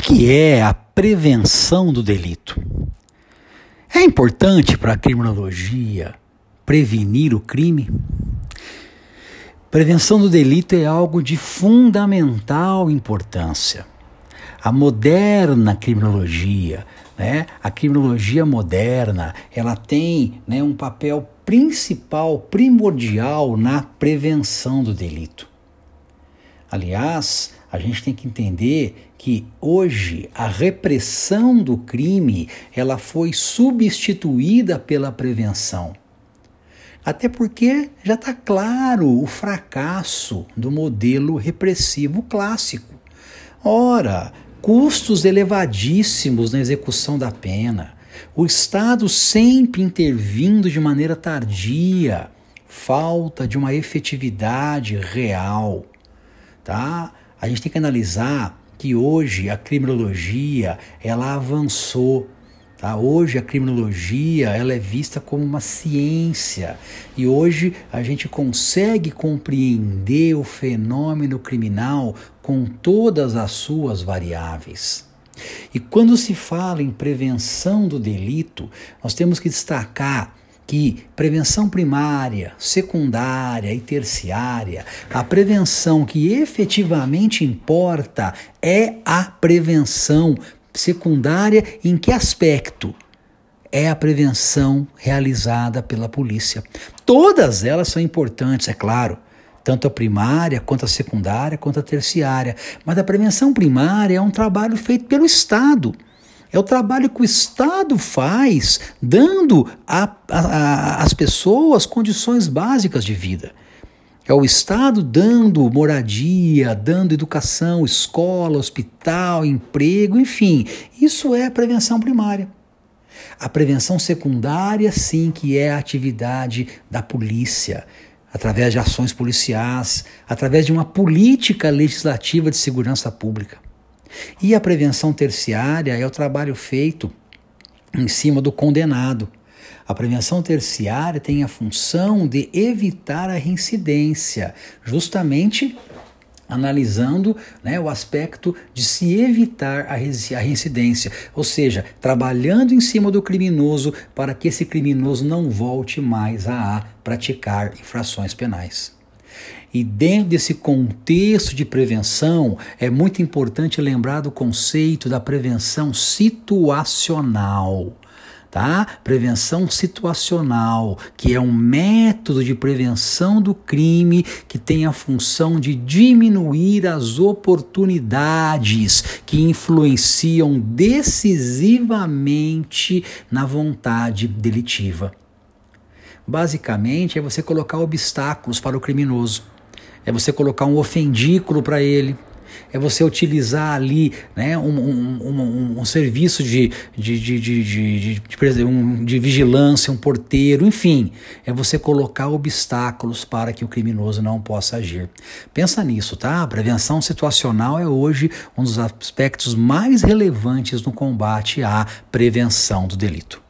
que, que é a prevenção do delito? É importante para a criminologia prevenir o crime? Prevenção do delito é algo de fundamental importância. A moderna criminologia, né, a criminologia moderna, ela tem né, um papel principal, primordial na prevenção do delito. Aliás, a gente tem que entender que hoje a repressão do crime ela foi substituída pela prevenção. Até porque já está claro o fracasso do modelo repressivo clássico. Ora, custos elevadíssimos na execução da pena, o Estado sempre intervindo de maneira tardia, falta de uma efetividade real, tá? A gente tem que analisar que hoje a criminologia ela avançou. Tá? Hoje a criminologia ela é vista como uma ciência e hoje a gente consegue compreender o fenômeno criminal com todas as suas variáveis. E quando se fala em prevenção do delito, nós temos que destacar que prevenção primária, secundária e terciária, a prevenção que efetivamente importa é a prevenção secundária em que aspecto? É a prevenção realizada pela polícia. Todas elas são importantes, é claro tanto a primária, quanto a secundária, quanto a terciária. Mas a prevenção primária é um trabalho feito pelo Estado. É o trabalho que o Estado faz, dando às pessoas condições básicas de vida. É o Estado dando moradia, dando educação, escola, hospital, emprego, enfim. Isso é prevenção primária. A prevenção secundária, sim, que é a atividade da polícia, através de ações policiais, através de uma política legislativa de segurança pública. E a prevenção terciária é o trabalho feito em cima do condenado. A prevenção terciária tem a função de evitar a reincidência, justamente analisando né, o aspecto de se evitar a reincidência, ou seja, trabalhando em cima do criminoso para que esse criminoso não volte mais a praticar infrações penais. E dentro desse contexto de prevenção, é muito importante lembrar do conceito da prevenção situacional. Tá? Prevenção situacional, que é um método de prevenção do crime que tem a função de diminuir as oportunidades que influenciam decisivamente na vontade delitiva. Basicamente, é você colocar obstáculos para o criminoso é você colocar um ofendículo para ele, é você utilizar ali né, um, um, um, um serviço de, de, de, de, de, um, de vigilância, um porteiro, enfim, é você colocar obstáculos para que o criminoso não possa agir. Pensa nisso, tá? A prevenção situacional é hoje um dos aspectos mais relevantes no combate à prevenção do delito.